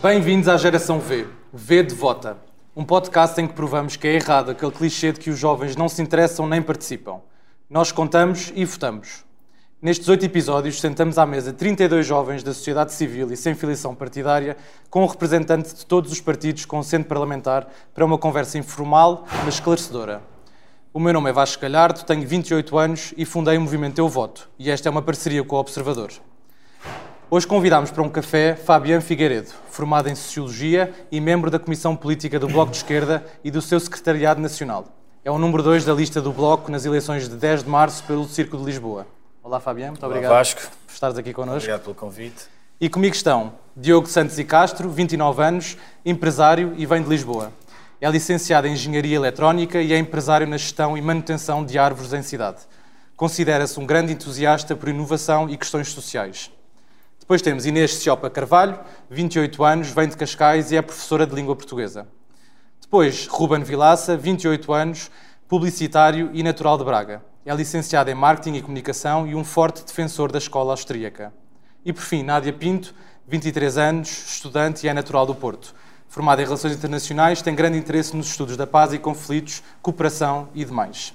Bem-vindos à Geração V, V de Vota, um podcast em que provamos que é errado aquele clichê de que os jovens não se interessam nem participam. Nós contamos e votamos. Nestes oito episódios, sentamos à mesa 32 jovens da sociedade civil e sem filiação partidária, com um representante de todos os partidos com assento parlamentar, para uma conversa informal, mas esclarecedora. O meu nome é Vasco Galhardo, tenho 28 anos e fundei o movimento Eu Voto, e esta é uma parceria com o Observador. Hoje convidámos para um café Fabiano Figueiredo, formado em Sociologia e membro da Comissão Política do Bloco de Esquerda e do seu Secretariado Nacional. É o número 2 da lista do Bloco nas eleições de 10 de março pelo Círculo de Lisboa. Olá, Fabiano, muito Olá, obrigado Vasco. por estares aqui connosco. Obrigado pelo convite. E comigo estão Diogo Santos e Castro, 29 anos, empresário e vem de Lisboa. É licenciado em Engenharia Eletrónica e é empresário na gestão e manutenção de árvores em cidade. Considera-se um grande entusiasta por inovação e questões sociais. Depois temos Inês Ciopa Carvalho, 28 anos, vem de Cascais e é professora de língua portuguesa. Depois, Ruben Vilaça, 28 anos, publicitário e natural de Braga. É licenciado em Marketing e Comunicação e um forte defensor da escola austríaca. E por fim, Nádia Pinto, 23 anos, estudante e é natural do Porto. Formada em Relações Internacionais, tem grande interesse nos estudos da paz e conflitos, cooperação e demais.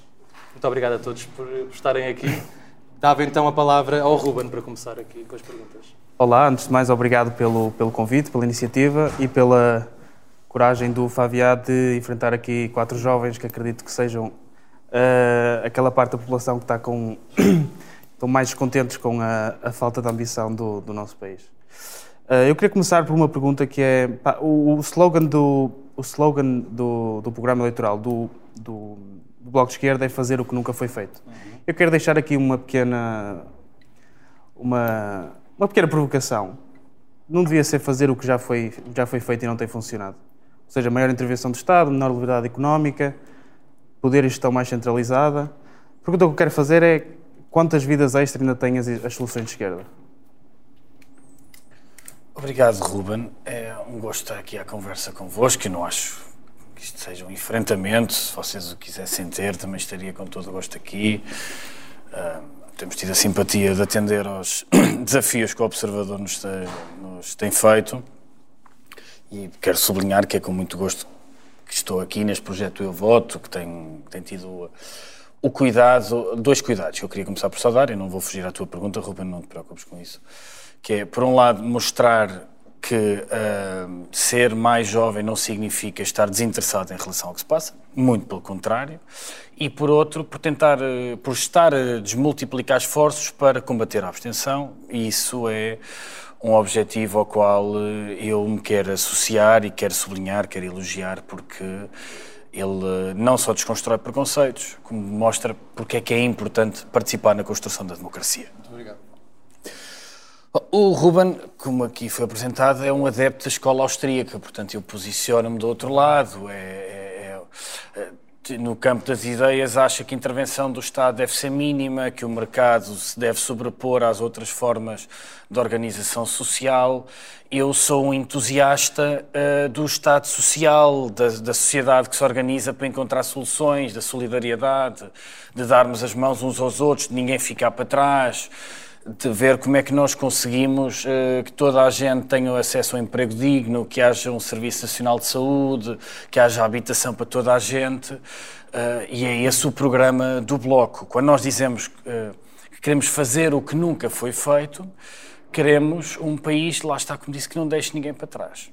Muito obrigado a todos por estarem aqui. Dava então a palavra ao Ruben para começar aqui com as perguntas. Olá, antes de mais, obrigado pelo, pelo convite, pela iniciativa e pela coragem do Fabiá de enfrentar aqui quatro jovens que acredito que sejam uh, aquela parte da população que está com, estão mais descontentes com a, a falta de ambição do, do nosso país. Uh, eu queria começar por uma pergunta que é pá, o, o, slogan do o slogan do, do programa eleitoral do, do, do, Bloco de Esquerda é fazer o que nunca foi feito. Uhum. Eu quero deixar aqui uma pequena uma, uma pequena provocação. Não devia ser fazer o que já foi, já foi feito e não tem funcionado. Ou seja, maior intervenção do Estado, menor liberdade económica, poder e gestão mais centralizada. A pergunta que eu quero fazer é quantas vidas extra ainda têm as, as soluções de esquerda? Obrigado, Ruben. É um gosto estar aqui à conversa convosco. Eu não acho que isto seja um enfrentamento. Se vocês o quisessem ter, também estaria com todo o gosto aqui. Uh, temos tido a simpatia de atender aos desafios que o Observador nos tem, nos tem feito. E quero sublinhar que é com muito gosto que estou aqui neste projeto Eu Voto, que tem, tem tido o cuidado, dois cuidados que eu queria começar por saudar, e não vou fugir à tua pergunta, Ruben, não te preocupes com isso que é, por um lado, mostrar que uh, ser mais jovem não significa estar desinteressado em relação ao que se passa, muito pelo contrário, e por outro, por tentar, uh, por estar a desmultiplicar esforços para combater a abstenção, e isso é um objetivo ao qual uh, eu me quero associar e quero sublinhar, quero elogiar, porque ele não só desconstrói preconceitos, como mostra porque é que é importante participar na construção da democracia. Muito obrigado. O Ruben, como aqui foi apresentado, é um adepto da escola austríaca, portanto eu posiciono-me do outro lado. É, é, é, no campo das ideias, acha que a intervenção do Estado deve ser mínima, que o mercado se deve sobrepor às outras formas de organização social. Eu sou um entusiasta uh, do Estado social, da, da sociedade que se organiza para encontrar soluções, da solidariedade, de darmos as mãos uns aos outros, de ninguém ficar para trás de ver como é que nós conseguimos uh, que toda a gente tenha acesso a um emprego digno, que haja um Serviço Nacional de Saúde, que haja habitação para toda a gente. Uh, e é esse o programa do Bloco. Quando nós dizemos uh, que queremos fazer o que nunca foi feito, queremos um país, lá está como disse, que não deixe ninguém para trás.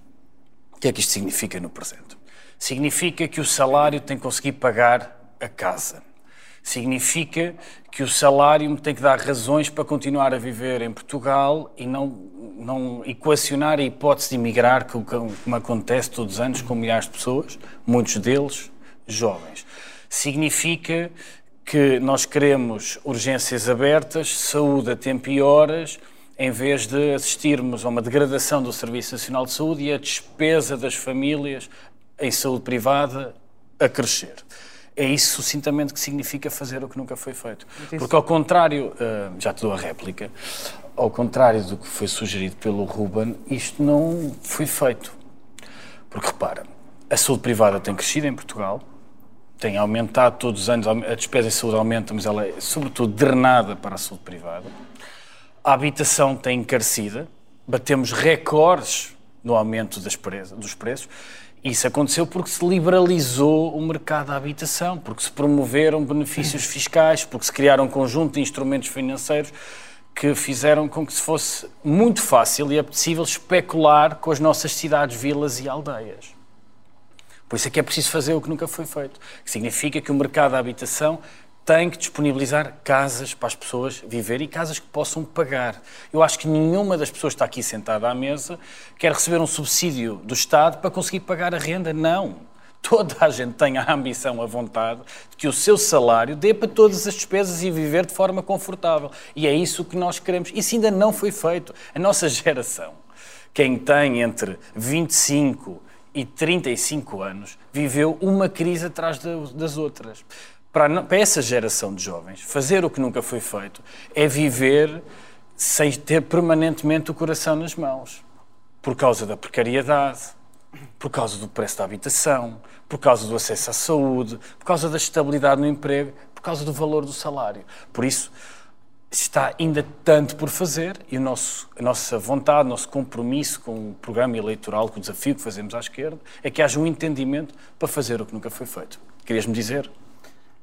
O que é que isto significa no presente? Significa que o salário tem que conseguir pagar a casa significa que o salário me tem que dar razões para continuar a viver em Portugal e não, não equacionar a hipótese de emigrar, como acontece todos os anos com milhares de pessoas, muitos deles jovens. Significa que nós queremos urgências abertas, saúde a tempo e horas, em vez de assistirmos a uma degradação do Serviço Nacional de Saúde e a despesa das famílias em saúde privada a crescer é isso sucintamente que significa fazer o que nunca foi feito. Porque ao contrário, uh, já te dou a réplica, ao contrário do que foi sugerido pelo Ruben, isto não foi feito. Porque repara, a saúde privada tem crescido em Portugal, tem aumentado todos os anos, a despesa em saúde aumenta, mas ela é sobretudo drenada para a saúde privada. A habitação tem encarecida, batemos recordes no aumento das dos preços. Isso aconteceu porque se liberalizou o mercado da habitação, porque se promoveram benefícios fiscais, porque se criaram um conjunto de instrumentos financeiros que fizeram com que se fosse muito fácil e apetecível especular com as nossas cidades, vilas e aldeias. Por isso é que é preciso fazer o que nunca foi feito, que significa que o mercado da habitação tem que disponibilizar casas para as pessoas viver e casas que possam pagar. Eu acho que nenhuma das pessoas que está aqui sentada à mesa quer receber um subsídio do Estado para conseguir pagar a renda. Não. Toda a gente tem a ambição, a vontade de que o seu salário dê para todas as despesas e viver de forma confortável. E é isso que nós queremos. Isso ainda não foi feito. A nossa geração, quem tem entre 25 e 35 anos, viveu uma crise atrás das outras para, para essa geração de jovens, fazer o que nunca foi feito é viver sem ter permanentemente o coração nas mãos. Por causa da precariedade, por causa do preço da habitação, por causa do acesso à saúde, por causa da estabilidade no emprego, por causa do valor do salário. Por isso, está ainda tanto por fazer e o nosso, a nossa vontade, o nosso compromisso com o programa eleitoral, com o desafio que fazemos à esquerda, é que haja um entendimento para fazer o que nunca foi feito. Querias-me dizer?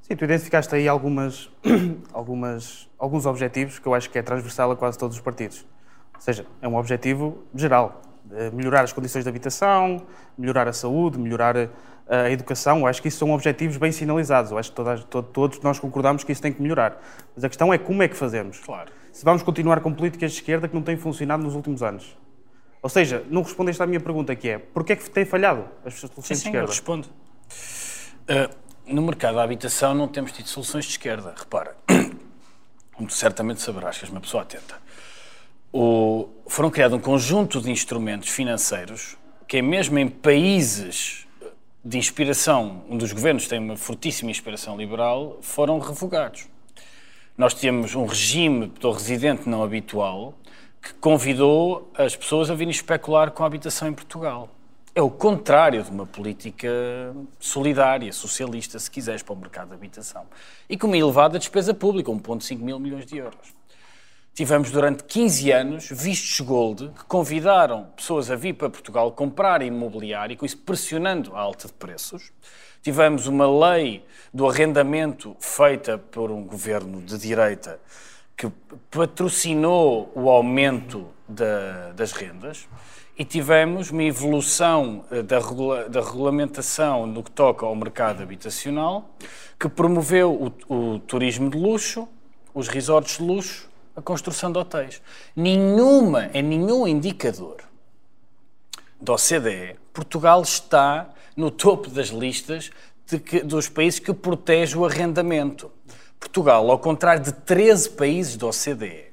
Sim, tu identificaste aí algumas, algumas, alguns objetivos que eu acho que é transversal a quase todos os partidos. Ou seja, é um objetivo geral. Melhorar as condições de habitação, melhorar a saúde, melhorar a educação. Eu acho que isso são objetivos bem sinalizados. Eu acho que todos, todos nós concordamos que isso tem que melhorar. Mas a questão é como é que fazemos. Claro. Se vamos continuar com políticas de esquerda que não têm funcionado nos últimos anos. Ou seja, não respondeste à minha pergunta que é, porquê é que tem falhado as soluções sim, de esquerda? Sim, eu respondo. Uh, no mercado da habitação não temos tido soluções de esquerda. Repara, como certamente saberás, que és uma pessoa atenta. O, foram criados um conjunto de instrumentos financeiros que, é mesmo em países de inspiração, onde os governos têm uma fortíssima inspiração liberal, foram revogados. Nós tínhamos um regime do residente não habitual que convidou as pessoas a virem especular com a habitação em Portugal é o contrário de uma política solidária, socialista, se quiseres, para o mercado de habitação. E com uma elevada despesa pública, 1,5 mil milhões de euros. Tivemos durante 15 anos vistos gold que convidaram pessoas a vir para Portugal comprar imobiliário, e com isso pressionando a alta de preços. Tivemos uma lei do arrendamento feita por um governo de direita que patrocinou o aumento da, das rendas e tivemos uma evolução eh, da, regula da regulamentação no que toca ao mercado habitacional, que promoveu o, o turismo de luxo, os resorts de luxo, a construção de hotéis. Nenhuma, em nenhum indicador da OCDE, Portugal está no topo das listas que, dos países que protege o arrendamento. Portugal, ao contrário de 13 países da OCDE,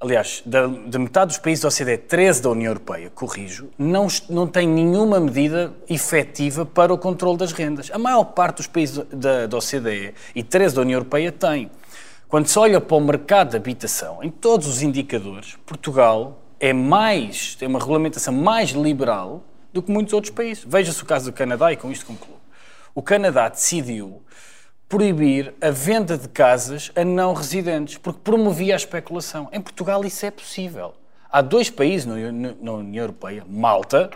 aliás, da, de metade dos países da OCDE, 13 da União Europeia, corrijo, não, não tem nenhuma medida efetiva para o controle das rendas. A maior parte dos países da, da OCDE e 13 da União Europeia tem. Quando se olha para o mercado de habitação, em todos os indicadores, Portugal é mais, tem uma regulamentação mais liberal do que muitos outros países. Veja-se o caso do Canadá e com isto concluo. O Canadá decidiu proibir a venda de casas a não residentes, porque promovia a especulação. Em Portugal isso é possível. Há dois países na União Europeia, Malta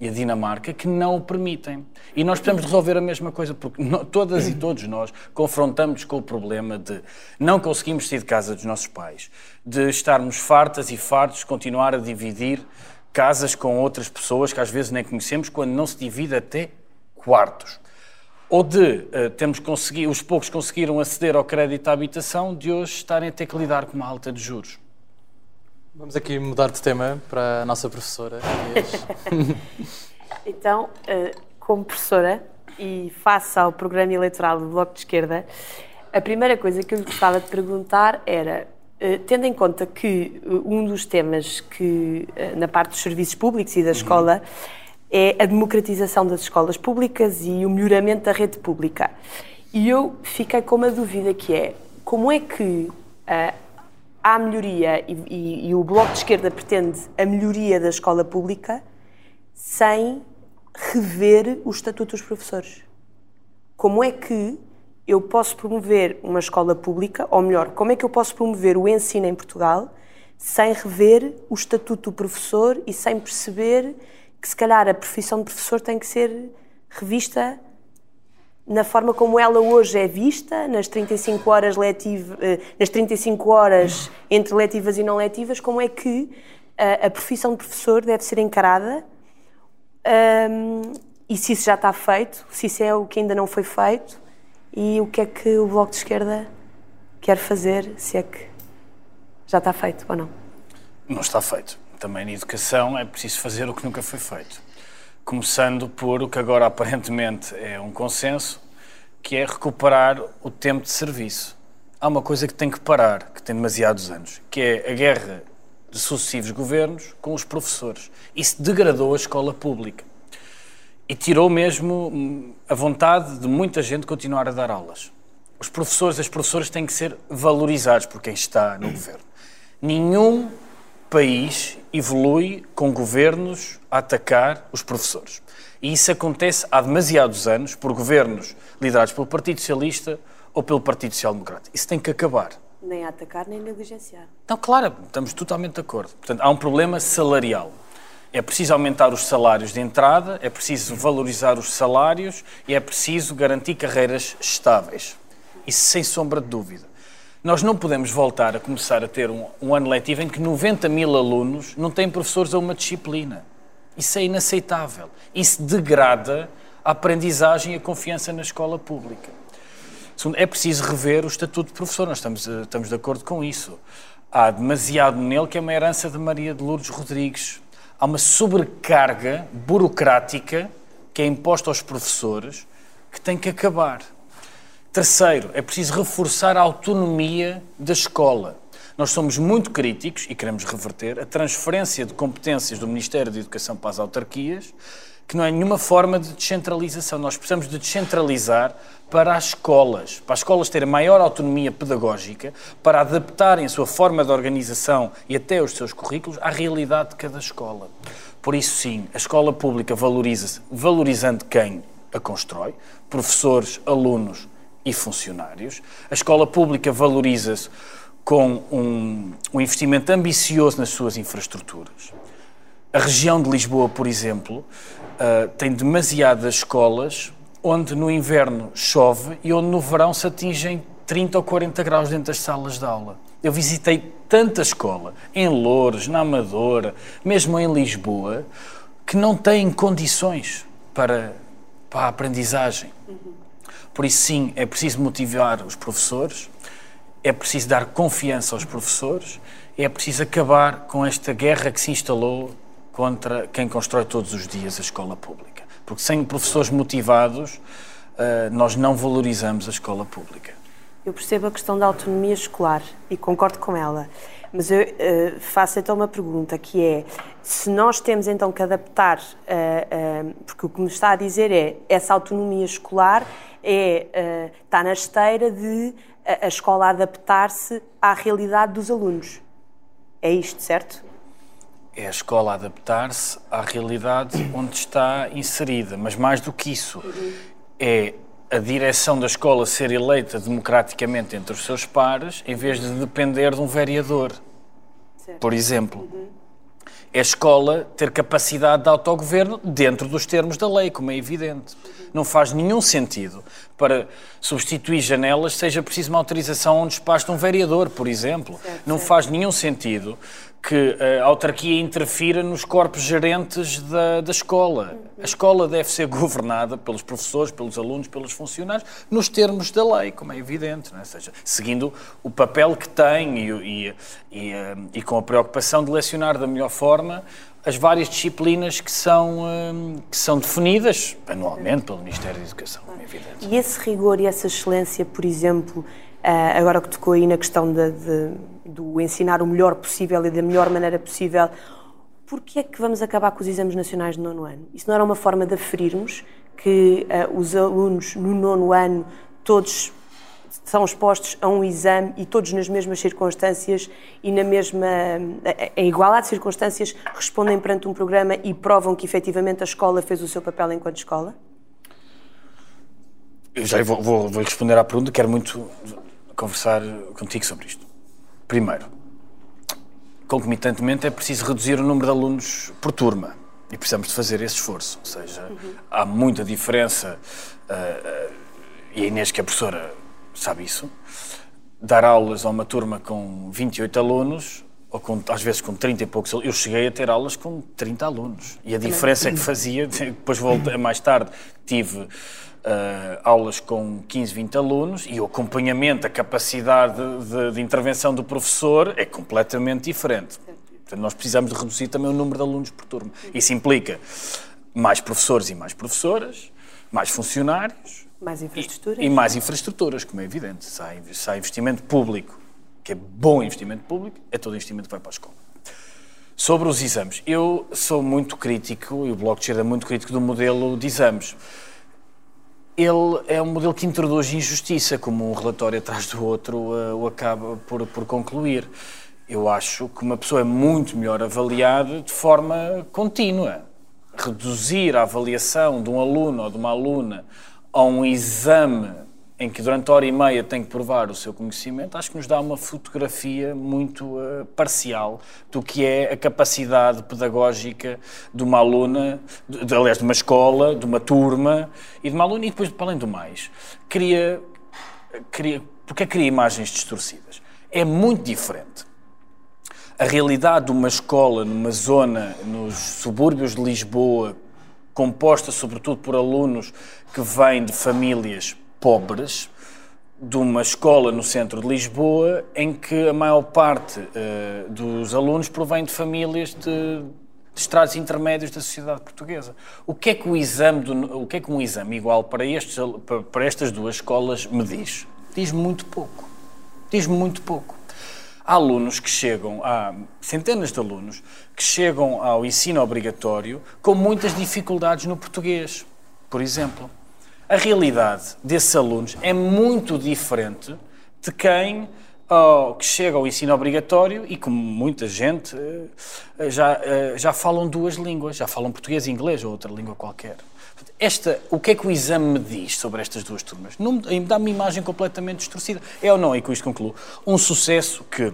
e a Dinamarca, que não o permitem. E nós precisamos resolver a mesma coisa, porque todas e todos nós confrontamos com o problema de não conseguimos sair de casa dos nossos pais, de estarmos fartas e fartos, continuar a dividir casas com outras pessoas que às vezes nem conhecemos, quando não se divide até quartos ou de uh, temos conseguido, os poucos conseguiram aceder ao crédito à habitação, de hoje estarem a ter que lidar com uma alta de juros. Vamos aqui mudar de tema para a nossa professora. então, uh, como professora e face ao programa eleitoral do Bloco de Esquerda, a primeira coisa que eu lhe gostava de perguntar era, uh, tendo em conta que um dos temas que, na parte dos serviços públicos e da uhum. escola, é a democratização das escolas públicas e o melhoramento da rede pública. E eu fiquei com uma dúvida que é como é que uh, há melhoria e, e, e, o Bloco de Esquerda pretende a melhoria da escola pública sem rever o Estatuto dos Professores? Como é que eu posso promover uma escola pública, ou melhor, como é que eu posso promover o ensino em Portugal sem rever o estatuto do professor e sem perceber que se calhar a profissão de professor tem que ser revista na forma como ela hoje é vista, nas 35 horas letiv, eh, nas 35 horas entre letivas e não letivas, como é que a, a profissão de professor deve ser encarada um, e se isso já está feito, se isso é o que ainda não foi feito e o que é que o Bloco de Esquerda quer fazer, se é que já está feito ou não. Não está feito. Também na educação é preciso fazer o que nunca foi feito. Começando por o que agora aparentemente é um consenso, que é recuperar o tempo de serviço. Há uma coisa que tem que parar, que tem demasiados anos, que é a guerra de sucessivos governos com os professores. Isso degradou a escola pública e tirou mesmo hum, a vontade de muita gente continuar a dar aulas. Os professores e as professoras têm que ser valorizados por quem está no governo. Nenhum país evolui com governos a atacar os professores. E isso acontece há demasiados anos por governos liderados pelo Partido Socialista ou pelo Partido Social Democrata. Isso tem que acabar. Nem atacar, nem negligenciar. Então, claro, estamos totalmente de acordo. Portanto, há um problema salarial. É preciso aumentar os salários de entrada, é preciso valorizar os salários e é preciso garantir carreiras estáveis. Isso sem sombra de dúvida. Nós não podemos voltar a começar a ter um, um ano letivo em que 90 mil alunos não têm professores a uma disciplina. Isso é inaceitável. Isso degrada a aprendizagem e a confiança na escola pública. Segundo, é preciso rever o estatuto de professor, nós estamos, eh, estamos de acordo com isso. Há demasiado nele que é uma herança de Maria de Lourdes Rodrigues. Há uma sobrecarga burocrática que é imposta aos professores que tem que acabar. Terceiro, é preciso reforçar a autonomia da escola. Nós somos muito críticos e queremos reverter a transferência de competências do Ministério da Educação para as autarquias, que não é nenhuma forma de descentralização. Nós precisamos de descentralizar para as escolas, para as escolas terem maior autonomia pedagógica, para adaptarem a sua forma de organização e até os seus currículos à realidade de cada escola. Por isso, sim, a escola pública valoriza-se, valorizando quem a constrói, professores, alunos e funcionários. A escola pública valoriza-se com um, um investimento ambicioso nas suas infraestruturas. A região de Lisboa, por exemplo, uh, tem demasiadas escolas onde no inverno chove e onde no verão se atingem 30 ou 40 graus dentro das salas de aula. Eu visitei tanta escola, em Louros, na Amadora, mesmo em Lisboa, que não têm condições para, para a aprendizagem. Por isso, sim, é preciso motivar os professores, é preciso dar confiança aos professores, é preciso acabar com esta guerra que se instalou contra quem constrói todos os dias a escola pública. Porque sem professores motivados, eh, nós não valorizamos a escola pública. Eu percebo a questão da autonomia escolar e concordo com ela. Mas eu uh, faço então uma pergunta que é se nós temos então que adaptar, uh, uh, porque o que me está a dizer é essa autonomia escolar é, está na esteira de a, a escola adaptar-se à realidade dos alunos. É isto, certo? é a escola adaptar-se à realidade onde está inserida. Mas mais do que isso, é a direção da escola ser eleita democraticamente entre os seus pares, em vez de depender de um vereador, certo. por exemplo. Uhum. É a escola ter capacidade de autogoverno dentro dos termos da lei, como é evidente. Não faz nenhum sentido para substituir janelas seja preciso uma autorização a um despacho de um vereador, por exemplo. Certo, Não certo. faz nenhum sentido que a autarquia interfira nos corpos gerentes da, da escola. A escola deve ser governada pelos professores, pelos alunos, pelos funcionários, nos termos da lei, como é evidente, é? seja, seguindo o papel que tem e, e, e, eh, e, com a preocupação de lecionar da melhor forma as várias disciplinas que são, eh, que são definidas anualmente pelo Ministério da Educação, como é evidente. E esse rigor e essa excelência, por exemplo, eh, agora que tocou aí na questão de do ensinar o melhor possível e da melhor maneira possível, porquê é que vamos acabar com os exames nacionais no nono ano? Isso não era uma forma de aferirmos que uh, os alunos no nono ano todos são expostos a um exame e todos nas mesmas circunstâncias e na mesma em igualdade de circunstâncias respondem perante um programa e provam que efetivamente a escola fez o seu papel enquanto escola? Eu já vou, vou, vou responder à pergunta, quero muito conversar contigo sobre isto. Primeiro, concomitantemente, é preciso reduzir o número de alunos por turma. E precisamos de fazer esse esforço. Ou seja, uhum. há muita diferença, uh, uh, e a Inês, que é professora, sabe isso, dar aulas a uma turma com 28 alunos, ou com, às vezes com 30 e poucos Eu cheguei a ter aulas com 30 alunos. E a diferença é que fazia, depois voltei mais tarde, tive Uh, aulas com 15, 20 alunos e o acompanhamento, a capacidade de, de, intervenção do professor é completamente diferente. Portanto, nós precisamos de reduzir também o número de alunos por turma. Isso implica mais professores e mais professoras, mais funcionários. Mais infraestruturas. E, e mais infraestruturas, como é evidente. Se há, se há investimento público, que é bom investimento público, é todo investimento que vai para a escola. Sobre os exames, eu sou muito crítico, e o Bloco de Esquerda é muito crítico do modelo de exames ele é um modelo que introduz injustiça, como um relatório atrás do outro uh, o acaba por, por concluir. Eu acho que uma pessoa é muito melhor avaliada de forma contínua. Reduzir a avaliação de um aluno ou de uma aluna a um exame em que durante hora e meia tem que provar o seu conhecimento, acho que nos dá uma fotografia muito uh, parcial do que é a capacidade pedagógica de uma aluna, de, de, aliás, de uma escola, de uma turma e de uma aluna, e depois, para além do mais, cria, cria, porque é cria imagens distorcidas. É muito diferente a realidade de uma escola numa zona nos subúrbios de Lisboa, composta sobretudo por alunos que vêm de famílias pobres de uma escola no centro de Lisboa em que a maior parte uh, dos alunos provém de famílias de, de estratos intermédios da sociedade portuguesa. O que é que o exame do, o que é que um exame igual para, estes, para, para estas duas escolas me diz? Diz muito pouco. Diz muito pouco. Há alunos que chegam, há centenas de alunos que chegam ao ensino obrigatório com muitas dificuldades no português, por exemplo a realidade desses alunos é muito diferente de quem oh, que chega ao ensino obrigatório e como muita gente eh, já, eh, já falam duas línguas, já falam português e inglês ou outra língua qualquer. Esta, o que é que o exame me diz sobre estas duas turmas? Dá-me uma imagem completamente distorcida. É ou não, e com isto concluo, um sucesso que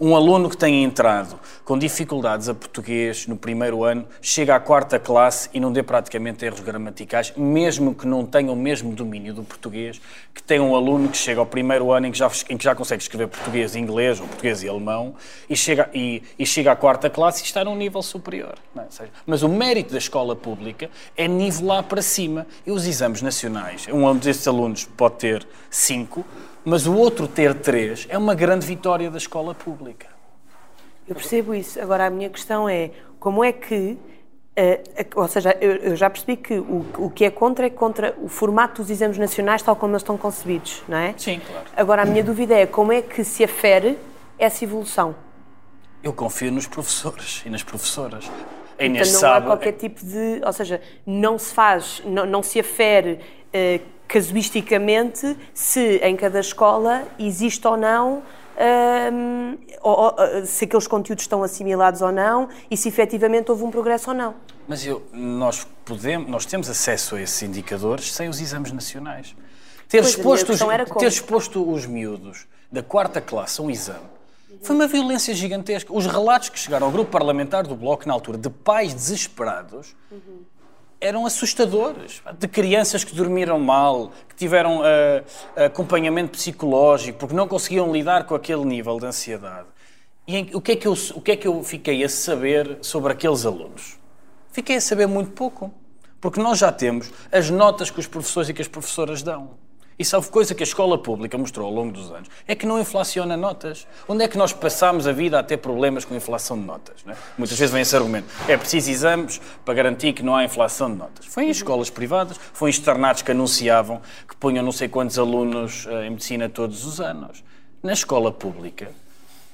um aluno que tenha entrado com dificuldades a português no primeiro ano chega à quarta classe e não dê praticamente erros gramaticais, mesmo que não tenha o mesmo domínio do português, que tem um aluno que chega ao primeiro ano em que já, em que já consegue escrever português e inglês, ou português e alemão, e chega, e, e chega à quarta classe e está num nível superior. É? Mas o mérito da escola pública é nivelar para cima. E os exames nacionais, um desses alunos pode ter cinco, mas o outro ter três é uma grande vitória da escola pública. Eu percebo isso. Agora, a minha questão é como é que. Uh, ou seja, eu, eu, já percebi que o, o que é contra é contra o formato dos exames nacionais, tal como eles estão concebidos, não é? Sim, claro. Agora, a minha dúvida é como é que se afere essa evolução? Eu confio nos professores e nas professoras. A Inês então, não sabe... há qualquer tipo de. Ou seja, não se faz, não, não se afere. Uh, casuisticamente se em cada escola existe ou não um, ou, se aqueles conteúdos estão assimilados ou não e se efetivamente houve um progresso ou não. Mas eu, nós, podemos, nós temos acesso a esses indicadores sem os exames nacionais. Ter, pois, exposto, os, ter exposto os miúdos da quarta classe a um exame foi uma violência gigantesca. Os relatos que chegaram ao grupo parlamentar do Bloco na altura de pais desesperados uhum eram assustadores. De crianças que dormiram mal, que tiveram uh, acompanhamento psicológico, porque não conseguiam lidar com aquele nível de ansiedade. E em, o, que é que eu, o que é que eu fiquei a saber sobre aqueles alunos? Fiquei a saber muito pouco. Porque nós já temos as notas que os professores e que as professoras dão. Isso é coisa que a escola pública mostrou ao longo dos anos, é que não inflaciona notas. Onde é que nós passamos a vida a ter problemas com a inflação de notas? É? Muitas vezes vem esse argumento. É preciso exames para garantir que não há inflação de notas. Foi em escolas privadas, foi em externatos que anunciavam que punham não sei quantos alunos eh, em medicina todos os anos. Na escola pública,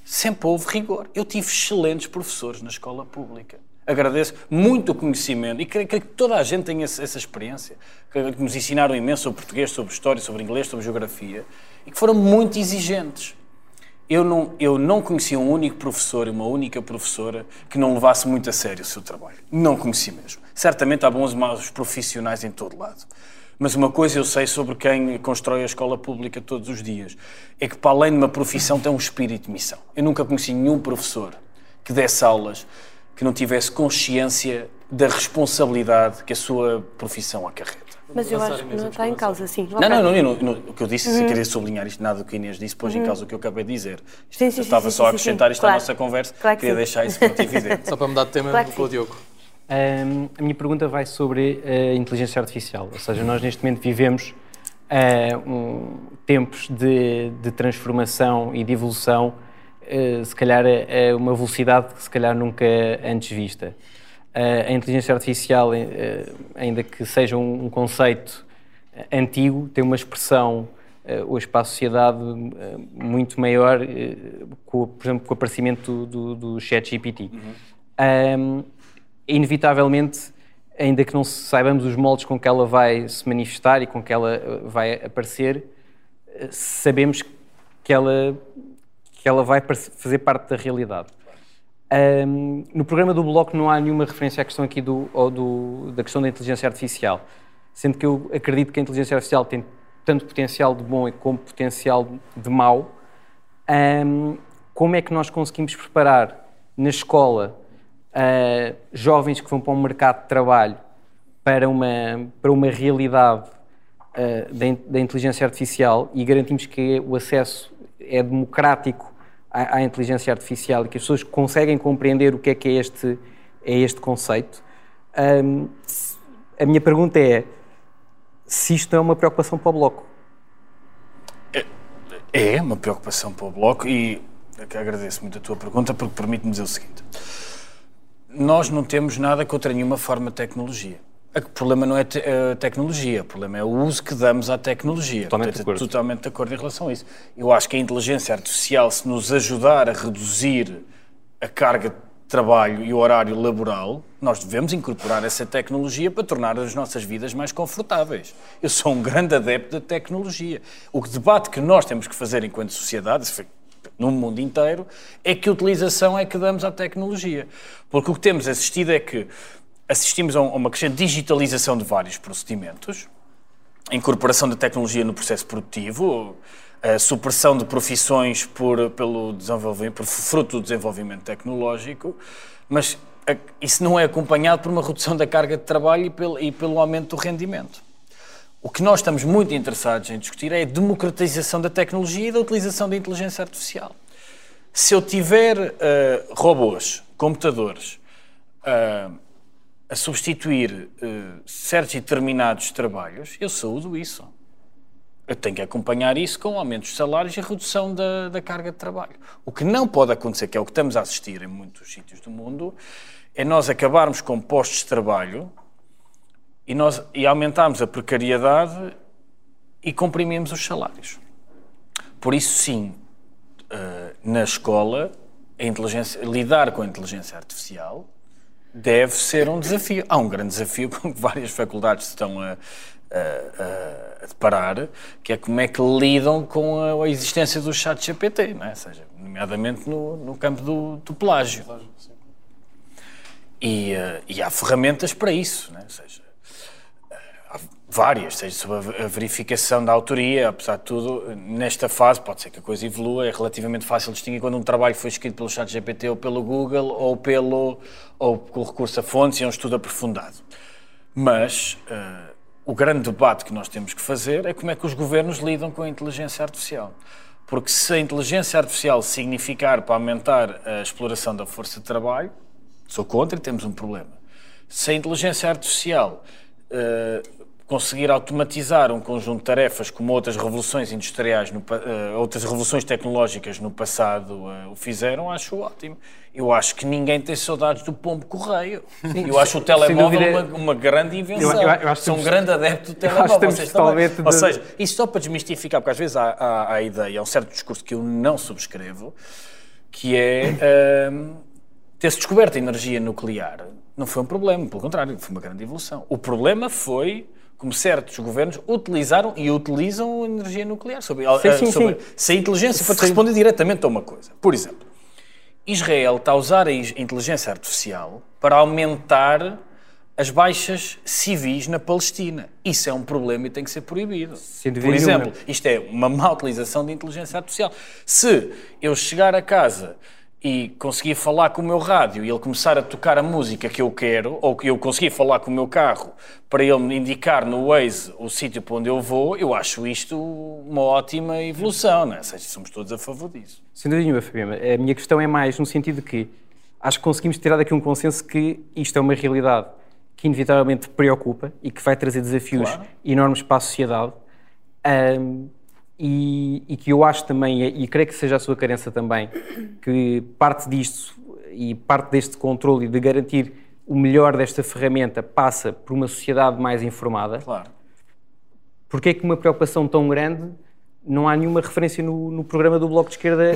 sempre houve rigor. Eu tive excelentes professores na escola pública agradeço muito o conhecimento e creio, que toda a gente tem essa, essa experiência, que, que, nos ensinaram imenso sobre português, sobre história, sobre inglês, sobre geografia e que foram muito exigentes. Eu não, eu não conheci um único professor e uma única professora que não levasse muito a sério o seu trabalho. Não conheci mesmo. Certamente há bons e maus profissionais em todo lado. Mas uma coisa eu sei sobre quem constrói a escola pública todos os dias, é que para além de uma profissão tem um espírito de missão. Eu nunca conheci nenhum professor que desse aulas que não tivesse consciência da responsabilidade que a sua profissão acarreta. Mas eu acho que não está em causa, sim. Não, não, não, não, não, o que eu disse, se queria sublinhar isto, nada do que a Inês disse, pôs em causa o que eu acabei de dizer. Isto, Sim, sim, eu estava sim, só a acrescentar sim. isto Claro. à nossa conversa, queria sim. deixar isso muito evidente. Só para mudar de tema Claro com o. Diogo. A minha pergunta vai sobre a inteligência artificial. Ou seja, nós neste momento vivemos ah, um- tempos de, de transformação e de evolução, se calhar a, a uma velocidade que se calhar nunca antes vista. Ah, a inteligência artificial, eh, ainda que seja um, um conceito eh, antigo, tem uma expressão eh, hoje para a sociedade eh, muito maior, eh, com, por exemplo, com o aparecimento do, do, do ChatGPT. Ahm, inevitavelmente, ainda que não saibamos os moldes com que ela vai se manifestar e com que ela eh, vai aparecer, eh, sabemos que ela, ela vai fazer parte da realidade. Ahm, no programa do Bloco não há nenhuma referência à questão aqui do, do- da questão da inteligência artificial, sendo que eu acredito que a inteligência artificial tem tanto potencial de bom como potencial de mau. Ahm, como é que nós conseguimos preparar na escola ah, jovens que vão para um mercado de trabalho para uma, para uma realidade ah, da, da inteligência artificial e garantimos que o acesso é democrático à, inteligência artificial e que as pessoas conseguem compreender o que é que é este, é este conceito. Se- a minha pergunta é se isto é uma preocupação para o Bloco. É uma preocupação para o Bloco e agradeço muito a tua pergunta porque permite-me dizer o seguinte. Nós não temos nada contra nenhuma forma de tecnologia. O problema não é te- a tecnologia, o problema é o uso que damos à tecnologia. Totalmente Portanto, de acordo. totalmente de acordo em relação a isso. Eu acho que a inteligência artificial, se nos ajudar a reduzir a carga de trabalho e o horário laboral, nós devemos incorporar essa tecnologia para tornar as nossas vidas mais confortáveis. Eu sou um grande adepto da tecnologia. O debate que nós temos que fazer enquanto sociedade, no mundo inteiro, é que utilização é que damos à tecnologia. Porque o que temos assistido é que assistimos a um- uma crescente digitalização de vários procedimentos, incorporação da tecnologia no processo produtivo, a supressão de profissões por, pelo desenvolvimento, por fruto do desenvolvimento tecnológico, mas isso não é acompanhado por uma redução da carga de trabalho e pelo, e pelo aumento do rendimento. O que nós estamos muito interessados em discutir é a democratização da tecnologia e da utilização da inteligência artificial. Se eu tiver eh, robôs, computadores, ah, a substituir eh, certos e determinados trabalhos, eu saúdo isso. Eu tenho que acompanhar isso com aumentos de salários e redução da, da carga de trabalho. O que não pode acontecer, que é o que estamos a assistir em muitos sítios do mundo, é nós acabarmos com postos de trabalho e, nós, e aumentarmos a precariedade e comprimimos os salários. Por isso, sim, eh, na escola, lidar com a inteligência artificial deve ser um desafio. Há um grande desafio com que várias faculdades estão a, a- a- deparar, que é como é que lidam com a, existência do chat GPT, não é? Ou seja, nomeadamente no, no campo do, do plágio. E, eh, e há ferramentas para isso, não é? Ou seja, várias, seja sobre a verificação da autoria, apesar de tudo, nesta fase pode ser que a coisa evolua, é relativamente fácil distinguir quando um trabalho foi escrito pelo chat GPT ou pelo Google ou pelo ou com recurso a fontes e é um estudo aprofundado. Mas eh, o grande debate que nós temos que fazer é como é que os governos lidam com a inteligência artificial. Porque se a inteligência artificial significar para aumentar a exploração da força de trabalho, sou contra e temos um problema. Se a inteligência artificial eh, conseguir automatizar um conjunto de tarefas como outras revoluções industriais, no eh, outras revoluções tecnológicas no passado eh, o fizeram, acho ótimo. Eu acho que ninguém tem saudades do pombo correio. eu acho o telemóvel uma, uma grande invenção. Eu- eu- eu acho que Sou um grande adepto do telemóvel. vocês também. totalmente Ou de- seja, isto só para desmistificar, porque às vezes há, há, há a ideia, há um certo discurso que eu não subscrevo, que é hum, ter-se descoberto a energia nuclear. Não foi um problema, pelo contrário, foi uma grande evolução. O problema foi como certos governos utilizaram e utilizam a energia nuclear. Sobre, Sim, sim, sobre- sim. Se a inteligência, para te responder diretamente a uma coisa. Por exemplo, Israel está a usar a inteligência artificial para aumentar as baixas civis na Palestina. Isso é um problema e tem que ser proibido. Por exemplo, isto é uma má utilização de inteligência artificial. Se eu chegar a casa e conseguir falar com o meu rádio e ele começar a tocar a música que eu quero, ou que eu conseguir falar com o meu carro para ele me indicar no Waze o sítio para onde eu vou, eu acho isto uma ótima evolução, não é? Ou seja, somos todos a favor disso. Sem dúvida nenhuma, Fabiana. A minha questão é mais no sentido de que acho que conseguimos tirar daqui um consenso que isto é uma realidade que inevitavelmente preocupa e que vai trazer desafios Claro. enormes para a sociedade. Ahm, e, e que eu acho também, e creio que seja a sua carência também, que parte disto e parte deste controle e de garantir o melhor desta ferramenta passa por uma sociedade mais informada. Claro. Porquê é que uma preocupação tão grande não há nenhuma referência no, no programa do Bloco de Esquerda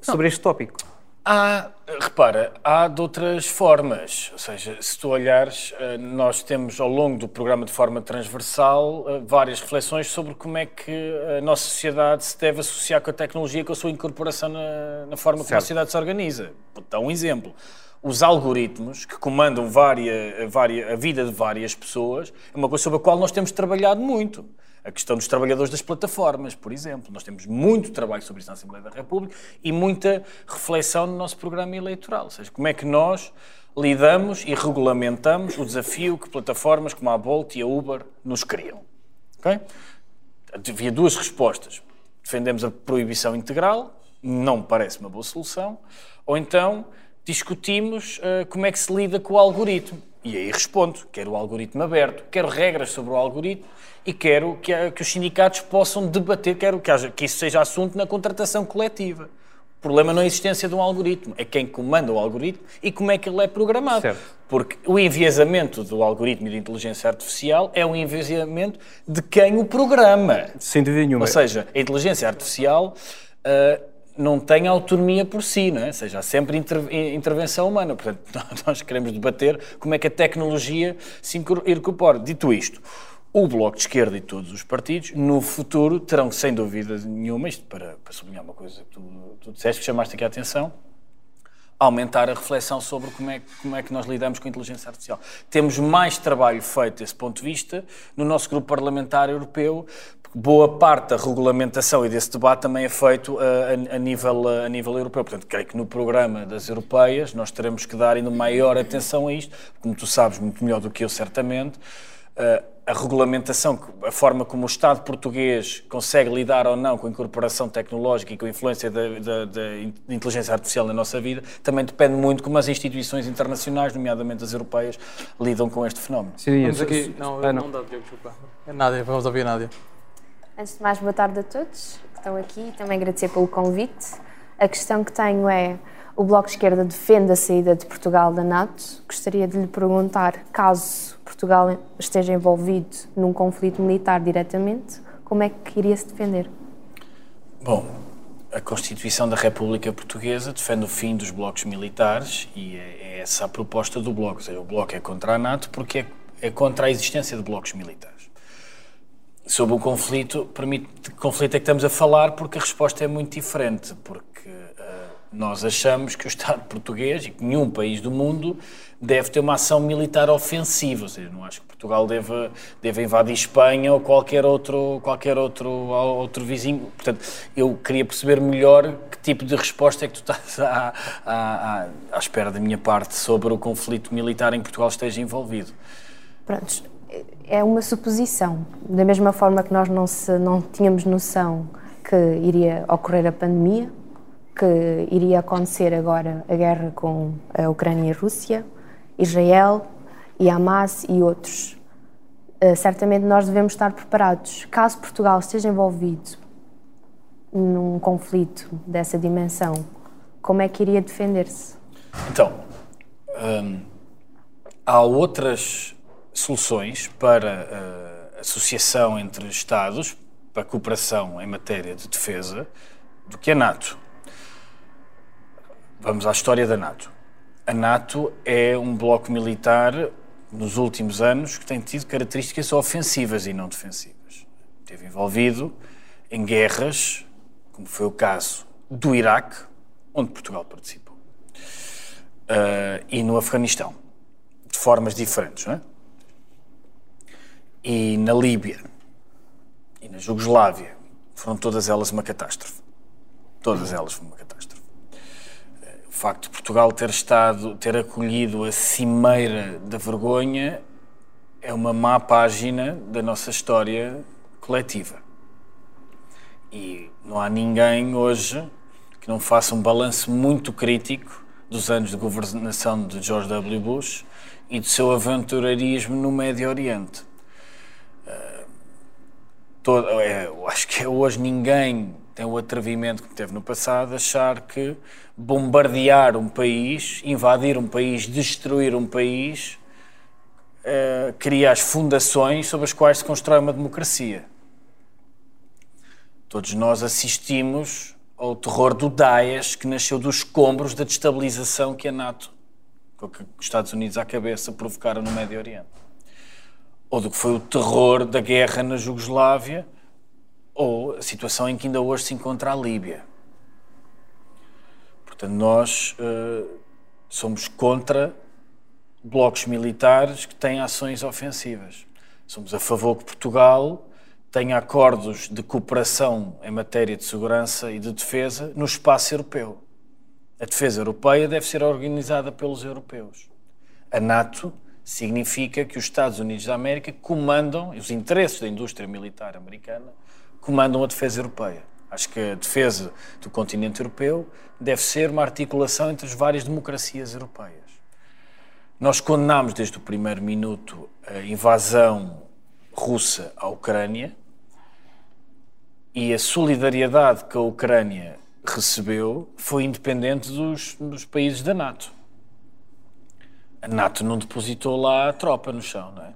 sobre este tópico? Há, repara, há de outras formas. Ou seja, se tu olhares, eh, nós temos ao longo do programa de forma transversal eh, várias reflexões sobre como é que a nossa sociedade se deve associar com a tecnologia, com a sua incorporação na, na forma como a Certo. sociedade se organiza. Vou dar um exemplo. Os algoritmos que comandam vária, vária, a vida de várias pessoas é uma coisa sobre a qual nós temos trabalhado muito. A questão dos trabalhadores das plataformas, por exemplo. Nós temos muito trabalho sobre isso na Assembleia da República e muita reflexão no nosso programa eleitoral. Ou seja, como é que nós lidamos e regulamentamos o desafio que plataformas como a Bolt e a Uber nos criam. Ok? Havia duas respostas. Defendemos a proibição integral, não parece uma boa solução, ou então discutimos eh, como é que se lida com o algoritmo. E aí respondo: quero o algoritmo aberto, quero regras sobre o algoritmo e quero que, que os sindicatos possam debater, quero que, haja, que isso seja assunto na contratação coletiva. O problema não é a existência de um algoritmo, é quem comanda o algoritmo e como é que ele é programado. Certo. Porque o enviesamento do algoritmo e da inteligência artificial é um enviesamento de quem o programa. Sem dúvida nenhuma. Ou seja, a inteligência artificial ah, não tem autonomia por si, não é? Ou seja, há sempre inter- intervenção humana. Portanto, nós queremos debater como é que a tecnologia se incor- incorpora. Dito isto, o Bloco de Esquerda e todos os partidos, no futuro, terão, sem dúvida nenhuma, isto para, para sublinhar uma coisa que tu, tu disseste, que chamaste aqui a atenção, aumentar a reflexão sobre como é, como é que nós lidamos com a inteligência artificial. Temos mais trabalho feito desse ponto de vista no nosso grupo parlamentar europeu, porque boa parte da regulamentação e desse debate também é feito ah, a, a nível, ah, a nível europeu. Portanto, creio que no programa das europeias nós teremos que dar ainda maior atenção a isto, como tu sabes muito melhor do que eu, certamente. ah, a regulamentação, a forma como o Estado português consegue lidar ou não com a incorporação tecnológica e com a influência da, da- da in- da inteligência artificial na nossa vida, também depende muito como as instituições internacionais, nomeadamente as europeias, lidam com este fenómeno. Sim, Vamos aqui. Não, Ah, não. dá, Diogo, desculpa. É Nádia, vamos ouvir a Nádia. Antes de mais, boa tarde a todos que estão aqui e também agradecer pelo convite. A questão que tenho é: o Bloco de Esquerda defende a saída de Portugal da NATO. Gostaria de lhe perguntar, caso Portugal esteja envolvido num conflito militar diretamente, como é que iria se defender? Bom, a Constituição da República Portuguesa defende o fim dos blocos militares e é, é essa a proposta do Bloco. O Bloco é contra a NATO porque é, é contra a existência de blocos militares. Sobre o conflito, que conflito é que estamos a falar? Porque a resposta é muito diferente. Porque nós achamos que o Estado português e que nenhum país do mundo deve ter uma ação militar ofensiva. Ou seja, não acho que Portugal deva, deva invadir Espanha ou qualquer outro, qualquer outro, outro vizinho. Portanto, eu queria perceber melhor que tipo de resposta é que tu estás à, à, à, à espera da minha parte sobre o conflito militar em que Portugal esteja envolvido. Prontos, é uma suposição. Da mesma forma que nós não, se, não tínhamos noção que iria ocorrer a pandemia, que iria acontecer agora a guerra com a Ucrânia e a Rússia, Israel e Hamas e outros. Eh, certamente nós devemos estar preparados. Caso Portugal esteja envolvido num conflito dessa dimensão, como é que iria defender-se? Então, hum, há outras soluções para uh, associação entre Estados, para cooperação em matéria de defesa, do que a NATO. Vamos à história da NATO. A NATO é um bloco militar, nos últimos anos, que tem tido características ofensivas e não defensivas. Esteve envolvido em guerras, como foi o caso do Iraque, onde Portugal participou. Uh, e no Afeganistão, de formas diferentes, não é? e na Líbia e na Jugoslávia foram todas elas uma catástrofe. Todas elas foram uma catástrofe. Facto de Portugal ter estado, ter acolhido a cimeira da vergonha é uma má página da nossa história coletiva. E não há ninguém hoje que não faça um balanço muito crítico dos anos de governação de George W. Bush e do seu aventureirismo no Médio Oriente. Uh, todo, é, acho que hoje ninguém tem o atrevimento que teve no passado achar que bombardear um país, invadir um país, destruir um país, uh, cria as fundações sobre as quais se constrói uma democracia. Todos nós assistimos ao terror do Daesh, que nasceu dos escombros da destabilização que a NATO, com que os Estados Unidos à cabeça, provocaram no Médio Oriente. Ou do que foi o terror da guerra na Jugoslávia, ou a situação em que ainda hoje se encontra a Líbia. Portanto, nós uh, somos contra blocos militares que têm ações ofensivas. Somos a favor que Portugal tem acordos de cooperação em matéria de segurança e de defesa no espaço europeu. A defesa europeia deve ser organizada pelos europeus. A NATO significa que os Estados Unidos da América comandam, os interesses da indústria militar americana, comandam a defesa europeia. Acho que a defesa do continente europeu deve ser uma articulação entre as várias democracias europeias. Nós condenamos desde o primeiro minuto a invasão russa à Ucrânia, e a solidariedade que a Ucrânia recebeu foi independente dos, dos países da NATO. A NATO não depositou lá a tropa no chão, não é?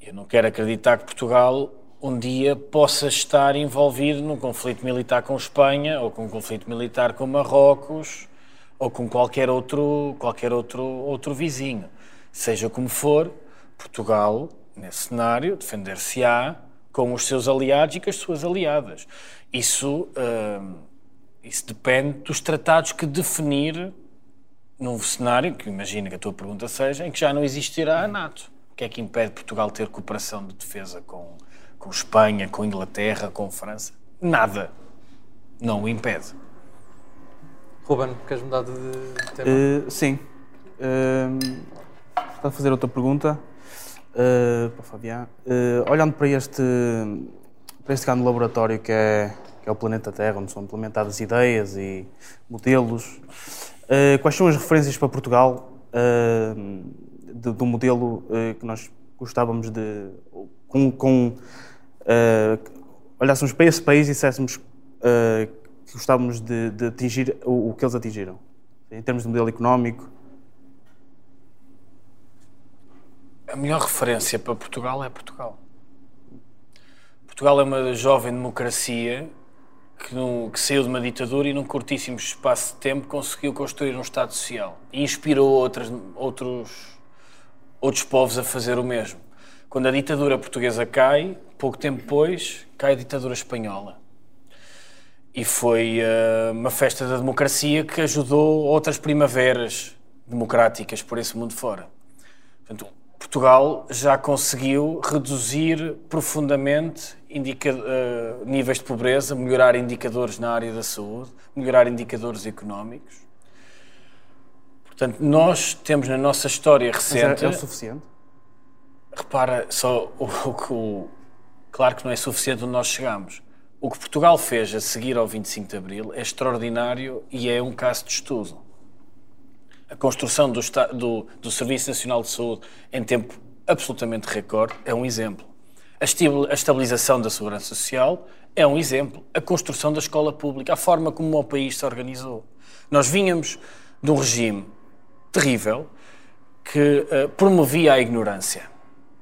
Eu não quero acreditar que Portugal um dia possa estar envolvido num conflito militar com Espanha ou com um conflito militar com Marrocos ou com qualquer outro, qualquer outro, outro vizinho. Seja como for, Portugal, nesse cenário, defender-se-á com os seus aliados e com as suas aliadas. Isso, uh, isso depende dos tratados que definir num cenário, que imagina que a tua pergunta seja, em que já não existirá a NATO. O que é que impede Portugal ter cooperação de defesa com, com Espanha, com Inglaterra, com França? Nada. Não o impede. Ruben, queres mudar de tema? Uh, sim. Uh, a fazer outra pergunta. Uh, para o Fabián, uh, olhando para este, para este grande laboratório que é, que é o planeta Terra, onde são implementadas ideias e modelos, uh, quais são as referências para Portugal do, do, modelo que nós gostávamos de. Com, com, olhássemos para esse país e disséssemos que gostávamos de, de atingir o, o que eles atingiram, em termos de modelo económico, A melhor referência para Portugal é Portugal. Portugal é uma jovem democracia que, que, saiu de uma ditadura e num curtíssimo espaço de tempo conseguiu construir um Estado social e inspirou outras, outros, outros povos a fazer o mesmo. Quando a ditadura portuguesa cai, pouco tempo depois, cai a ditadura espanhola. E foi uh, uma festa da democracia que ajudou outras primaveras democráticas por esse mundo fora. Portanto, Portugal já conseguiu reduzir profundamente indica, uh, níveis de pobreza, melhorar indicadores na área da saúde, melhorar indicadores económicos. Portanto, nós temos na nossa história recente. Mas é, é o suficiente? Repara, só o, o, o, claro que não é suficiente onde nós chegamos. O que Portugal fez a seguir ao 25 de Abril é extraordinário e é um caso de estudo a construção do, do, do, Serviço Nacional de Saúde em tempo absolutamente recorde é um exemplo. A estabilização da segurança social é um exemplo. A construção da escola pública, a forma como o país se organizou. Nós vínhamos de um regime terrível que uh, promovia a ignorância,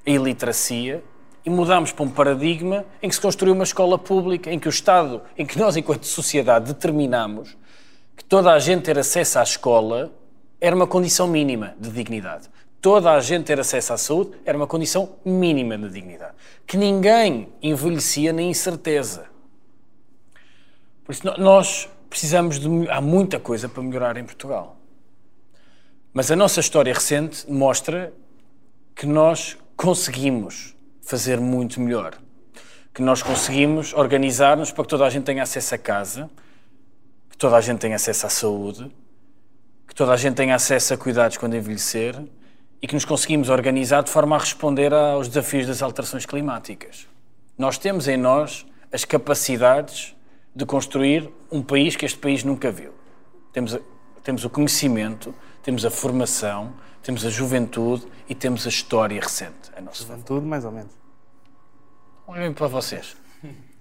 a iliteracia, e mudámos para um paradigma em que se construiu uma escola pública, em que o Estado, em que nós, enquanto sociedade, determinamos que toda a gente ter acesso à escola era uma condição mínima de dignidade. Toda a gente ter acesso à saúde era uma condição mínima de dignidade. Que ninguém envelhecia na incerteza. Por isso, nós precisamos de. Há muita coisa para melhorar em Portugal. Mas a nossa história recente mostra que nós conseguimos fazer muito melhor. Que nós conseguimos organizar-nos para que toda a gente tenha acesso a casa, que toda a gente tenha acesso à saúde, que toda a gente tenha acesso a cuidados quando envelhecer e que nos conseguimos organizar de forma a responder aos desafios das alterações climáticas. Nós temos em nós as capacidades de construir um país que este país nunca viu. Temos, temos o conhecimento, temos a formação, temos a juventude e temos a história recente. A nossa Juventude, mais ou menos. Olhem para vocês.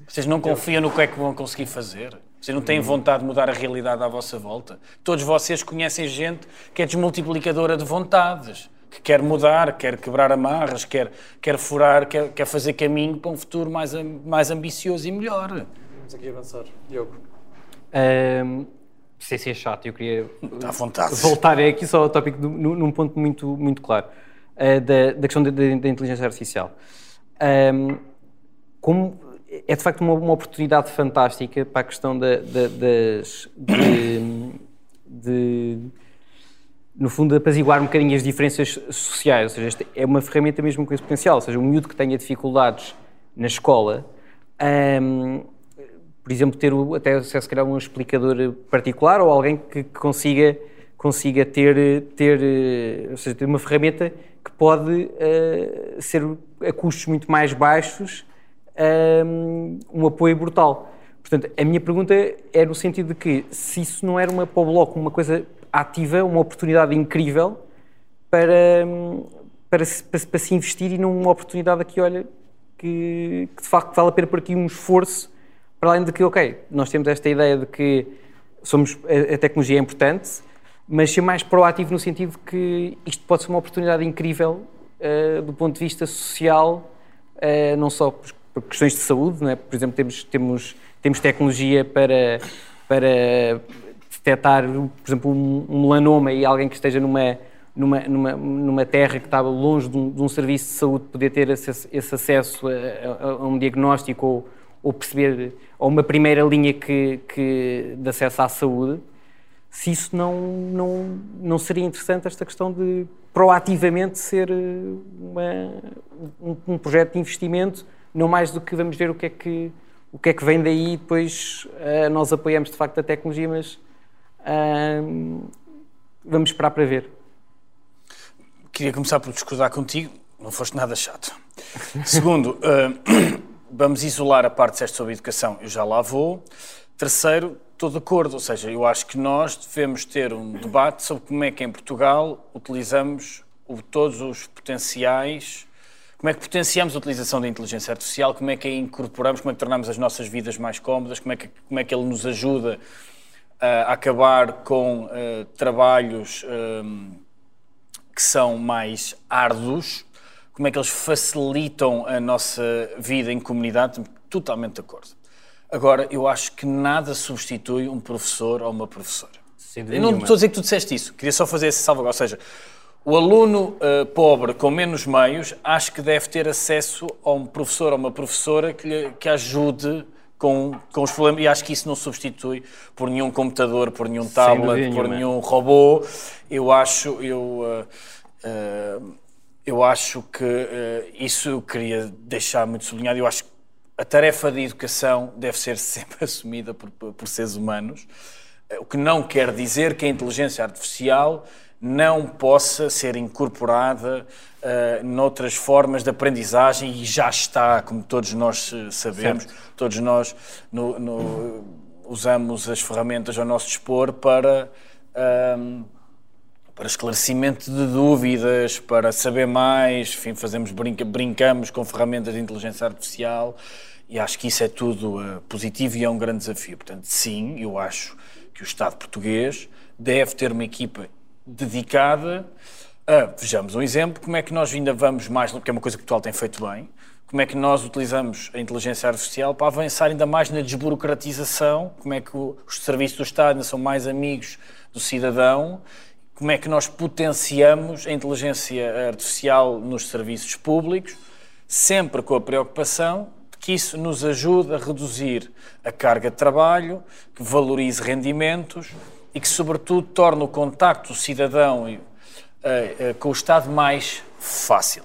Vocês não confiam no que é que vão conseguir fazer? Vocês não têm vontade de mudar a realidade à vossa volta? Todos vocês conhecem gente que é desmultiplicadora de vontades, que quer mudar, quer quebrar amarras, quer, quer furar, quer, quer fazer caminho para um futuro mais, mais ambicioso e melhor. Vamos aqui avançar. Diogo. Sem ser chato, eu queria vontade. voltar aqui só ao tópico do- nu- num ponto muito, muito claro, ah, da, da questão da, da- inteligência artificial. Ahm, como é de facto uma, uma oportunidade fantástica para a questão da- da- das. de- de no fundo, apaziguar um bocadinho as diferenças sociais. Ou seja, é uma ferramenta mesmo com esse potencial. Ou seja, um miúdo que tenha dificuldades na escola, hum, por exemplo, ter até se calhar um explicador particular ou alguém que consiga, consiga ter, ter, eh, ou seja, ter uma ferramenta que pode eh, ser a custos muito mais baixos hum, um apoio brutal. Portanto, a minha pergunta é no sentido de que se isso não era uma, para o Bloco uma coisa ativa, uma oportunidade incrível para, para, se, para, para se investir e numa oportunidade aqui, olha, que, que de facto vale a pena por aqui um esforço, para além de que, ok, nós temos esta ideia de que somos, a, tecnologia é importante, mas ser mais proativo no sentido que isto pode ser uma oportunidade incrível eh, do ponto de vista social, eh, não só por, por questões de saúde, não é? por exemplo, temos, temos, temos tecnologia para, para detectar, por exemplo, um, um melanoma e alguém que esteja numa, numa, numa, numa terra que estava longe de um, de um serviço de saúde poder ter esse, esse acesso a, a- a um diagnóstico ou, ou perceber, ou uma primeira linha que, que, de acesso à saúde, se isso não, não, não seria interessante esta questão de proativamente ser eh, uma- um, um projeto de investimento, não mais do que vamos ver o que é que, o que, é que vem daí e depois eh, nós apoiamos de facto a tecnologia, mas ahm, vamos esperar para ver. Queria começar por discordar contigo, não foste nada chato. Segundo, eh, vamos isolar a parte disseste sobre educação, eu já lá vou. Terceiro, estou de acordo, ou seja, eu acho que nós devemos ter um debate sobre como é que em Portugal utilizamos o- todos os potenciais, como é que potenciamos a utilização da inteligência artificial, como é que a incorporamos, como é que tornamos as nossas vidas mais cómodas, como é que, como é que ele nos ajuda a acabar com eh, trabalhos ehm, que são mais árduos, como é que eles facilitam a nossa vida em comunidade, totalmente de acordo. Agora, eu acho que nada substitui um professor ou uma professora. Eu não nenhuma. estou a dizer que tu disseste isso, queria só fazer esse salvaguarda. Ou seja, o aluno eh, pobre com menos meios acho que deve ter acesso a um professor ou uma professora que, lhe, que ajude com, com os problemas. E acho que isso não substitui por nenhum computador, por nenhum tablet, por nenhum robô. Eu acho, eu, eh, eh, eu acho que eh, isso eu queria deixar muito sublinhado. Eu acho que a tarefa de educação deve ser sempre assumida por, por seres humanos. Eh, O que não quer dizer que a inteligência artificial não possa ser incorporada uh, noutras formas de aprendizagem e já está, como todos nós sabemos, todos nós no- no- usamos as ferramentas ao nosso dispor para, ahm, para esclarecimento de dúvidas, para saber mais, enfim, fazemos brinca, brincamos com ferramentas de inteligência artificial e acho que isso é tudo eh, positivo e é um grande desafio. Portanto, sim, eu acho que o Estado português deve ter uma equipa dedicada a, vejamos um exemplo, como é que nós ainda vamos mais, porque é uma coisa que Portugal tem feito bem, como é que nós utilizamos a inteligência artificial para avançar ainda mais na desburocratização, como é que os serviços do Estado ainda são mais amigos do cidadão, como é que nós potenciamos a inteligência artificial nos serviços públicos, sempre com a preocupação de que isso nos ajude a reduzir a carga de trabalho, que valorize rendimentos e que, sobretudo, torne o contacto do cidadão eh, eh, com o Estado mais fácil.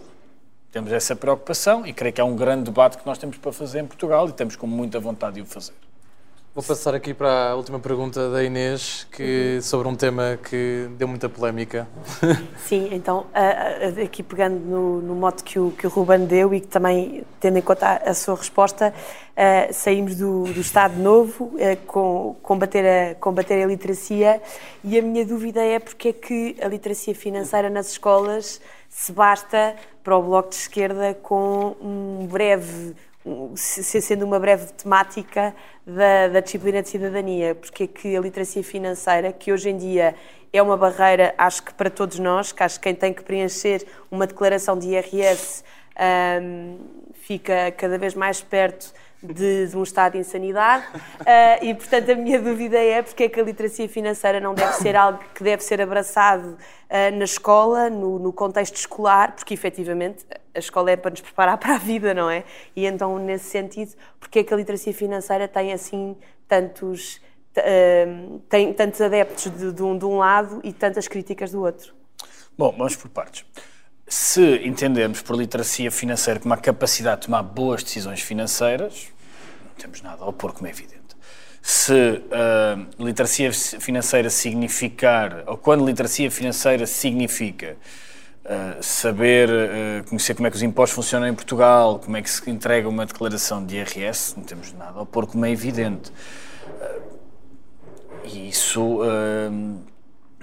Temos essa preocupação e creio que é um grande debate que nós temos para fazer em Portugal e temos com muita vontade de o fazer. Vou passar aqui para a última pergunta da Inês, que, sobre um tema que deu muita polémica. Sim, então, aqui pegando no, no mote que o, que o Ruben deu e que também, tendo em conta a, sua resposta, saímos do, do Estado Novo, com combater a, combater a literacia, e a minha dúvida é porque é que a literacia financeira nas escolas se basta para o Bloco de Esquerda com um breve sendo uma breve temática da, da, disciplina de cidadania, porque é que a literacia financeira, que hoje em dia é uma barreira, acho que para todos nós, que acho que quem tem que preencher uma declaração de IRS um, fica cada vez mais perto de, de um estado de insanidade uh, e, portanto, a minha dúvida é porque é que a literacia financeira não deve ser algo que deve ser abraçado uh, na escola, no, no, contexto escolar, porque, efetivamente, a escola é para nos preparar para a vida, não é? E, então, nesse sentido, porque é que a literacia financeira tem, assim, tantos, uh, tem tantos adeptos de, de, um, de um lado e tantas críticas do outro? Bom, vamos por partes. Se entendermos por literacia financeira como a capacidade de tomar boas decisões financeiras, não temos nada a opor, como é evidente. Se uh, literacia financeira significar, ou quando literacia financeira significa uh, saber, uh, conhecer como é que os impostos funcionam em Portugal, como é que se entrega uma declaração de IRS, não temos nada a opor, como é evidente. E isso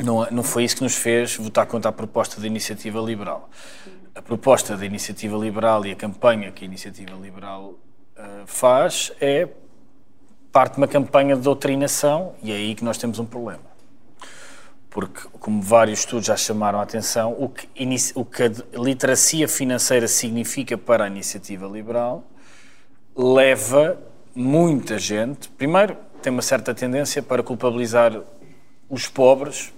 não, não foi isso que nos fez votar contra a proposta da Iniciativa Liberal. A proposta da Iniciativa Liberal e a campanha que a Iniciativa Liberal uh, faz é parte de uma campanha de doutrinação e é aí que nós temos um problema. Porque, como vários estudos já chamaram a atenção, o que, o que a literacia financeira significa para a Iniciativa Liberal leva muita gente, primeiro, tem uma certa tendência para culpabilizar os pobres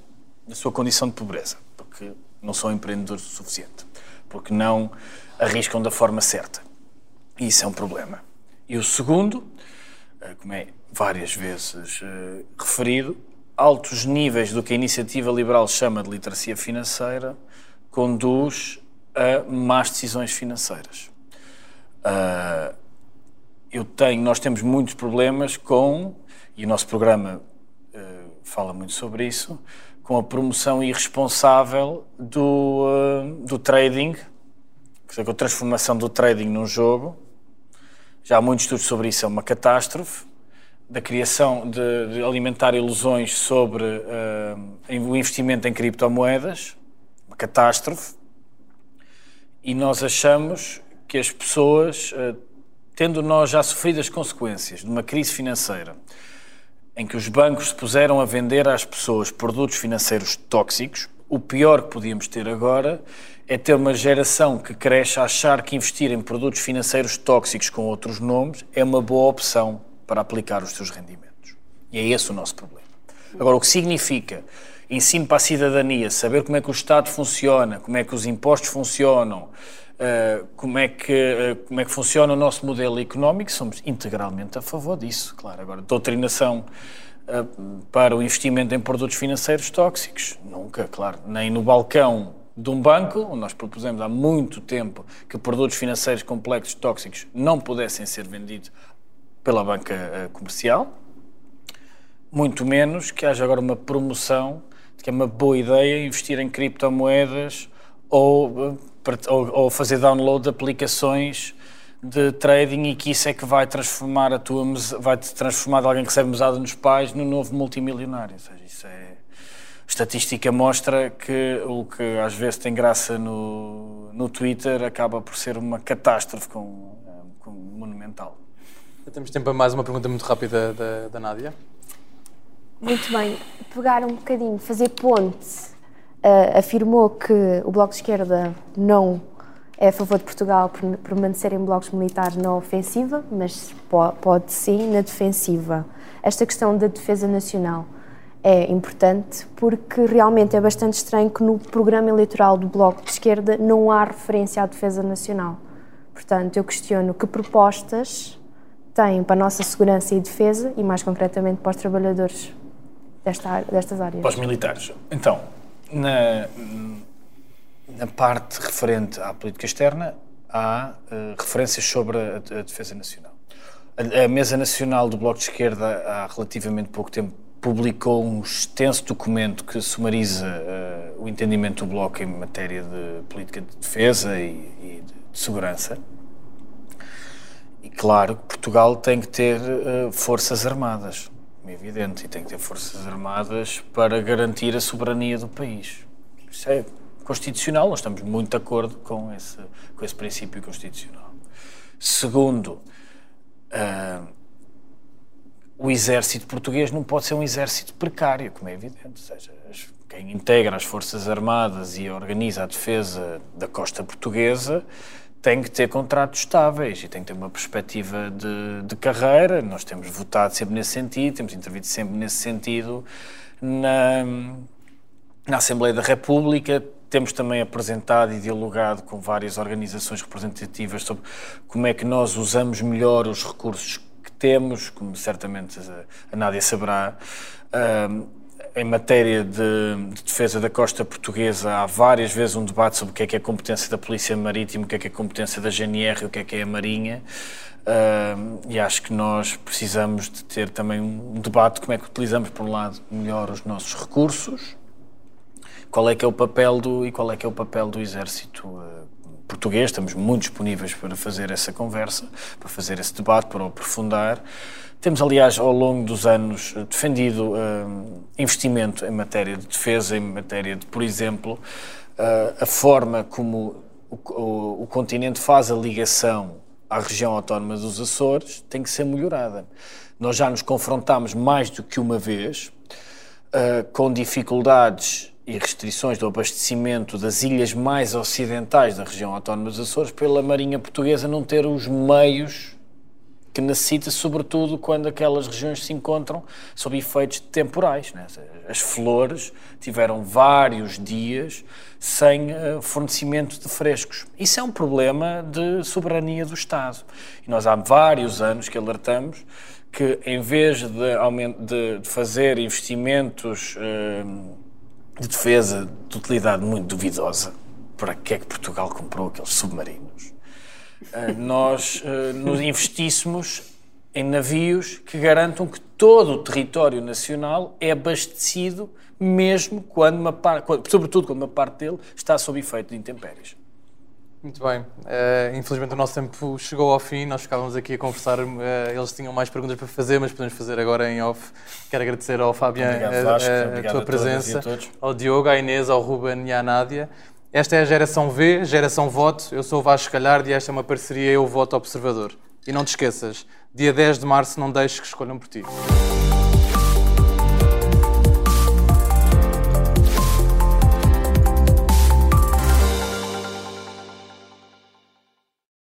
da sua condição de pobreza, porque não são empreendedores o suficiente, porque não arriscam da forma certa. E isso é um problema. E o segundo, eh, como é várias vezes uh, referido, altos níveis do que a iniciativa liberal chama de literacia financeira conduz a más decisões financeiras. Uh, eu tenho, nós temos muitos problemas com, e o nosso programa fala muito sobre isso, com a promoção irresponsável do, uh, do trading, é a transformação do trading num jogo. Já há muitos estudos sobre isso, é uma catástrofe. Da criação de, de alimentar ilusões sobre uh, o investimento em criptomoedas, uma catástrofe. E nós achamos que as pessoas, uh, tendo nós já sofrido as consequências de uma crise financeira, em que os bancos se puseram a vender às pessoas produtos financeiros tóxicos, o pior que podíamos ter agora é ter uma geração que cresce a achar que investir em produtos financeiros tóxicos com outros nomes é uma boa opção para aplicar os seus rendimentos. E é esse o nosso problema. Agora, o que significa ensino para a cidadania, saber como é que o Estado funciona, como é que os impostos funcionam, uh, como, é que, uh, como é que funciona o nosso modelo económico, somos integralmente a favor disso, claro. Agora, doutrinação uh, para o investimento em produtos financeiros tóxicos, nunca, claro. Nem no balcão de um banco, onde nós propusemos há muito tempo que produtos financeiros complexos tóxicos não pudessem ser vendidos pela banca comercial, muito menos que haja agora uma promoção de que é uma boa ideia investir em criptomoedas ou ou, ou fazer download de aplicações de trading e que isso é que vai transformar a tua vai te transformar de alguém que recebe mesada nos pais no novo multimilionário. Ou seja, isso é estatística mostra que o que às vezes tem graça no, no Twitter acaba por ser uma catástrofe com, com monumental. Temos tempo para mais uma pergunta muito rápida da, da Nádia. Muito bem. Pegar um bocadinho, fazer ponte uh, afirmou que o Bloco de Esquerda não é a favor de Portugal permanecer em blocos militares na ofensiva, mas pode sim na defensiva. Esta questão da defesa nacional é importante porque realmente é bastante estranho que no programa eleitoral do Bloco de Esquerda não há referência à defesa nacional. Portanto, eu questiono que propostas têm para a nossa segurança e defesa e, mais concretamente, para os trabalhadores desta, destas áreas. Para os militares. Então, na, na parte referente à política externa, há uh, referências sobre a, a defesa nacional. A, a, Mesa Nacional do Bloco de Esquerda, há relativamente pouco tempo, publicou um extenso documento que sumariza uh, o entendimento do Bloco em matéria de política de defesa e, e de, segurança. E claro Portugal tem que ter uh, forças armadas, é evidente, e tem que ter forças armadas para garantir a soberania do país. Isso é constitucional, nós estamos muito de acordo com esse, com esse princípio constitucional. Segundo, uh, o exército português não pode ser um exército precário, como é evidente. Ou seja, quem integra as Forças Armadas e organiza a defesa da costa portuguesa tem que ter contratos estáveis e tem que ter uma perspectiva de, de carreira. Nós temos votado sempre nesse sentido, temos intervido sempre nesse sentido na, na Assembleia da República. Temos também apresentado e dialogado com várias organizações representativas sobre como é que nós usamos melhor os recursos que temos, como certamente a Nádia saberá. Um, em matéria de, de, defesa da costa portuguesa, há várias vezes um debate sobre o que é que é a competência da Polícia Marítima, o que é que é a competência da GNR o que é que é a Marinha. Uh, e acho que nós precisamos de ter também um debate de como é que utilizamos, por um lado, melhor os nossos recursos, qual é que é o papel do e qual é que é o papel do Exército uh, português. Estamos muito disponíveis para fazer essa conversa, para fazer esse debate, para o aprofundar. Temos, aliás, ao longo dos anos defendido uh, investimento em matéria de defesa, em matéria de, por exemplo, uh, a forma como o, o, o, continente faz a ligação à região autónoma dos Açores tem que ser melhorada. Nós já nos confrontámos mais do que uma vez uh, com dificuldades e restrições do abastecimento das ilhas mais ocidentais da região autónoma dos Açores pela Marinha Portuguesa não ter os meios que necessita, sobretudo quando aquelas regiões se encontram sob efeitos temporais. Né? As flores tiveram vários dias sem uh, fornecimento de frescos. Isso é um problema de soberania do Estado. E nós há vários anos que alertamos que, em vez de, de, fazer investimentos uh, de defesa de utilidade muito duvidosa, para que é que Portugal comprou aqueles submarinos? Eh, nós uh, nos investíssemos em navios que garantam que todo o território nacional é abastecido, mesmo quando uma parte, sobretudo quando uma parte dele está sob efeito de intempéries. Muito bem. Uh, infelizmente o nosso tempo chegou ao fim, nós ficávamos aqui a conversar, uh, eles tinham mais perguntas para fazer, mas podemos fazer agora em off. Quero agradecer ao Fabian Obrigado, Vasco. a, a, tua presença, ao Diogo, à Inês, ao Ruben e à Nádia. Esta é a geração V, geração voto. Eu sou o Vasco Calhardo e esta é uma parceria Eu Voto Observador. E não te esqueças, dia 10 de março não deixes que escolham por ti.